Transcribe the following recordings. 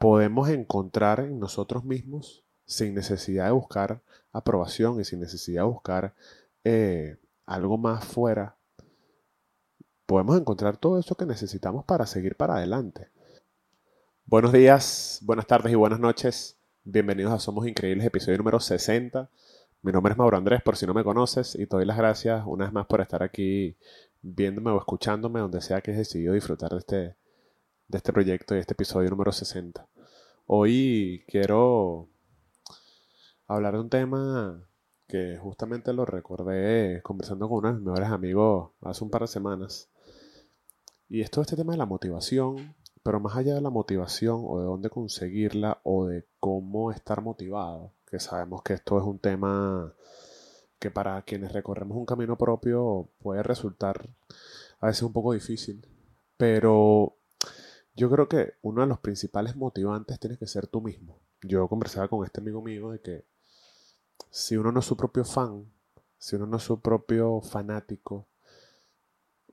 podemos encontrar en nosotros mismos sin necesidad de buscar aprobación y sin necesidad de buscar eh, algo más fuera, podemos encontrar todo eso que necesitamos para seguir para adelante. Buenos días, buenas tardes y buenas noches. Bienvenidos a Somos Increíbles, episodio número 60. Mi nombre es Mauro Andrés, por si no me conoces, y te doy las gracias una vez más por estar aquí viéndome o escuchándome, donde sea que has decidido disfrutar de este, de este proyecto y este episodio número 60. Hoy quiero hablar de un tema que justamente lo recordé conversando con uno de mis mejores amigos hace un par de semanas. Y es este tema de la motivación, pero más allá de la motivación o de dónde conseguirla o de cómo estar motivado, que sabemos que esto es un tema que para quienes recorremos un camino propio puede resultar a veces un poco difícil, pero yo creo que uno de los principales motivantes tiene que ser tú mismo. Yo conversaba con este amigo mío de que si uno no es su propio fan, si uno no es su propio fanático,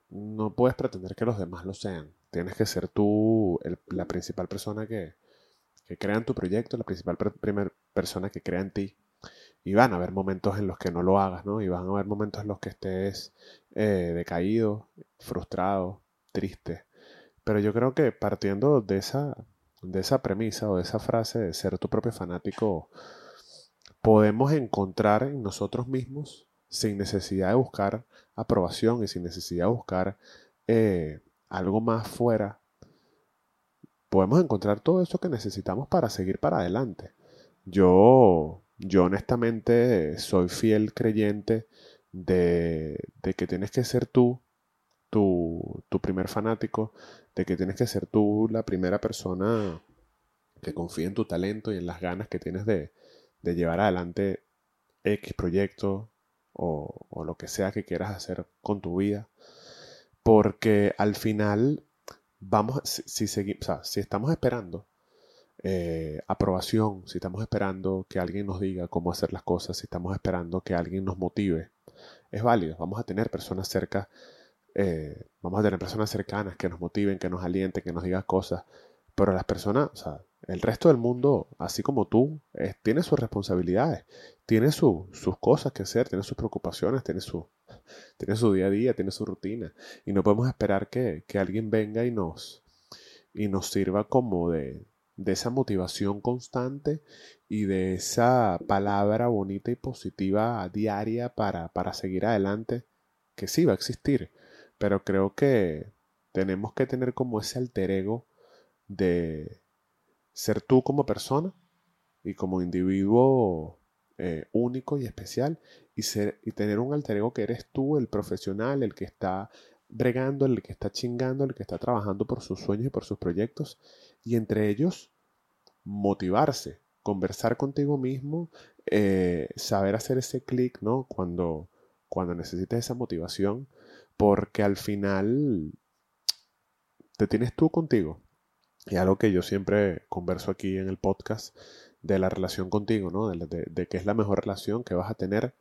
no puedes pretender que los demás lo sean. Tienes que ser tú la principal persona que, que, crea en tu proyecto, la principal primera persona que crea en ti. Y van a haber momentos en los que no lo hagas, ¿no? Y van a haber momentos en los que estés eh, decaído, frustrado, triste. Pero yo creo que partiendo de esa, de esa premisa o de esa frase de ser tu propio fanático, podemos encontrar en nosotros mismos, sin necesidad de buscar aprobación y sin necesidad de buscar eh, algo más fuera, podemos encontrar todo eso que necesitamos para seguir para adelante. Yo, yo honestamente soy fiel creyente de, de que tienes que ser tú tu, primer fanático, de que tienes que ser tú la primera persona que confíe en tu talento y en las ganas que tienes de, llevar adelante X proyecto o, lo que sea que quieras hacer con tu vida. Porque al final, vamos, si, si, si estamos esperando eh, aprobación, si estamos esperando que alguien nos diga cómo hacer las cosas, si estamos esperando que alguien nos motive, es válido. Vamos a tener personas cerca, eh, vamos a tener personas cercanas que nos motiven, que nos alienten, que nos digan cosas. Pero las personas, o sea, el resto del mundo, así como tú, tiene sus responsabilidades, tiene sus cosas que hacer, tiene sus preocupaciones, tiene su, tiene su día a día, tiene su rutina. Y no podemos esperar que, que alguien venga y nos, y nos sirva como de, de esa motivación constante y de esa palabra bonita y positiva diaria para, para seguir adelante, que sí va a existir, pero creo que tenemos que tener como ese alter ego de ser tú como persona y como individuo eh, único y especial y, ser, y tener un alter ego que eres tú, el profesional, el que está bregando, el que está chingando, el que está trabajando por sus sueños y por sus proyectos y entre ellos motivarse, conversar contigo mismo, eh, saber hacer ese clic, ¿no? Cuando, cuando necesites esa motivación, porque al final te tienes tú contigo. Y algo que yo siempre converso aquí en el podcast de la relación contigo, ¿no? De, de, que es la mejor relación que vas a tener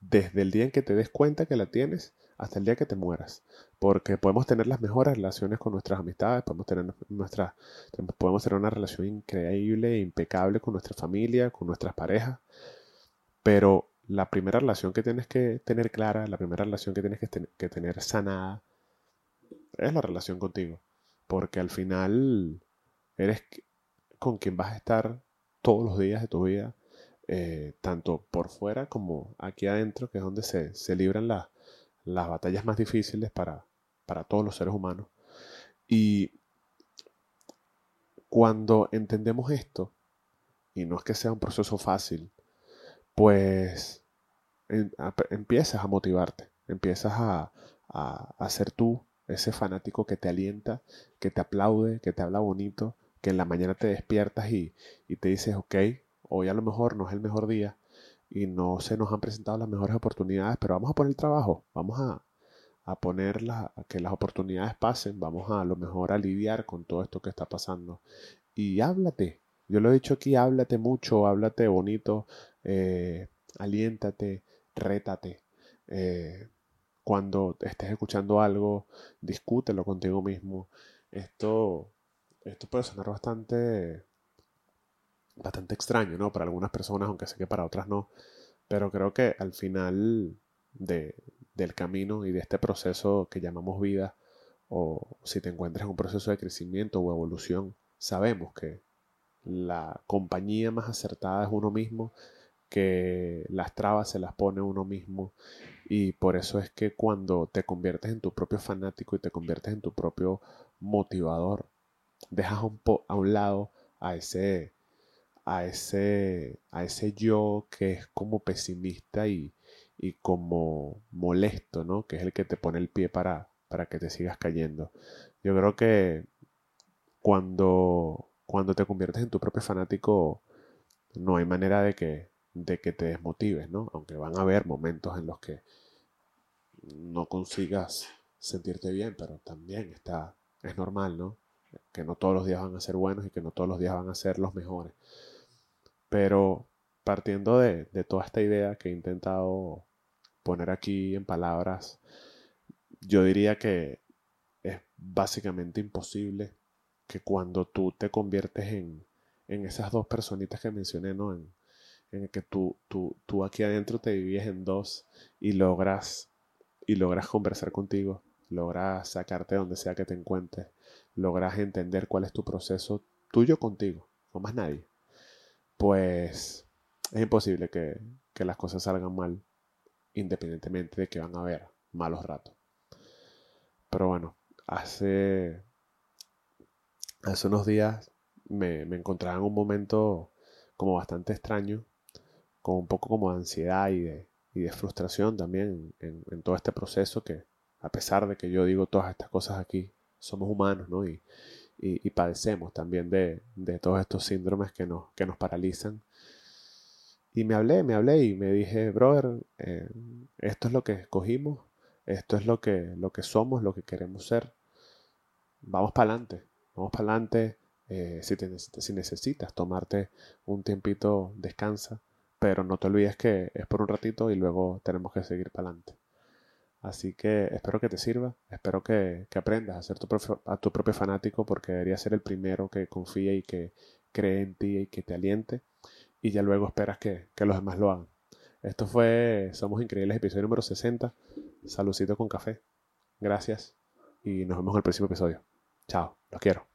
desde el día en que te des cuenta que la tienes hasta el día que te mueras. Porque podemos tener las mejores relaciones con nuestras amistades, podemos tener, podemos tener una relación increíble, impecable con nuestra familia, con nuestras parejas. Pero la primera relación que tienes que tener clara, la primera relación que tienes que, tener sanada, es la relación contigo. Porque al final eres con quien vas a estar todos los días de tu vida eh, tanto por fuera como aquí adentro, que es donde se, se libran las batallas más difíciles para, para todos los seres humanos. Y cuando entendemos esto, y no es que sea un proceso fácil, pues empiezas a motivarte, empiezas a, a, ser tú ese fanático que te alienta, que te aplaude, que te habla bonito, que en la mañana te despiertas y, y te dices, ok, hoy a lo mejor no es el mejor día y no se nos han presentado las mejores oportunidades, pero vamos a poner el trabajo, vamos a, a poner a que las oportunidades pasen, vamos a, a lo mejor a lidiar con todo esto que está pasando. Y háblate, yo lo he dicho aquí, háblate mucho, háblate bonito, eh, aliéntate, rétate. Eh, cuando estés escuchando algo, discútelo contigo mismo. Esto, esto puede sonar bastante bastante extraño, ¿no? Para algunas personas, aunque sé que para otras no. Pero creo que al final de, del camino y de este proceso que llamamos vida, o si te encuentras en un proceso de crecimiento o evolución, sabemos que la compañía más acertada es uno mismo, que las trabas se las pone uno mismo y por eso es que cuando te conviertes en tu propio fanático y te conviertes en tu propio motivador, dejas un a un lado a ese a ese a ese yo que es como pesimista y, y como molesto, ¿no? Que es el que te pone el pie para, para que te sigas cayendo. Yo creo que cuando, cuando te conviertes en tu propio fanático, no hay manera de que, de que te desmotives, ¿no? Aunque van a haber momentos en los que no consigas sentirte bien, pero también está, es normal, ¿no? Que no todos los días van a ser buenos y que no todos los días van a ser los mejores. Pero partiendo de, de toda esta idea que he intentado poner aquí en palabras, yo diría que es básicamente imposible que cuando tú te conviertes en, en esas dos personitas que mencioné, ¿no? En, en el que tú, tú, tú aquí adentro te divides en dos y logras, y logras conversar contigo, logras sacarte donde sea que te encuentres, logras entender cuál es tu proceso tuyo contigo, no más nadie, pues es imposible que, que las cosas salgan mal, independientemente de que van a haber malos ratos. Pero bueno, hace, hace unos días me, encontraba en un momento como bastante extraño, con un poco como de ansiedad y de, frustración también en, todo este proceso que, a pesar de que yo digo todas estas cosas aquí, somos humanos, ¿no? Y, padecemos también de, de, todos estos síndromes que nos, que nos paralizan. Y me hablé, me hablé y me dije, brother, eh, esto es lo que escogimos, esto es lo que, lo que somos, lo que queremos ser. Vamos para adelante, vamos para adelante. Eh, si, si necesitas tomarte un tiempito, descansa, pero no te olvides que es por un ratito y luego tenemos que seguir para adelante. Así que espero que te sirva, espero que, aprendas a ser tu a tu propio fanático porque debería ser el primero que confíe y que cree en ti y que te aliente y ya luego esperas que, que los demás lo hagan. Esto fue Somos Increíbles, episodio número 60. Saludcito con café. Gracias y nos vemos en el próximo episodio. Chao, los quiero.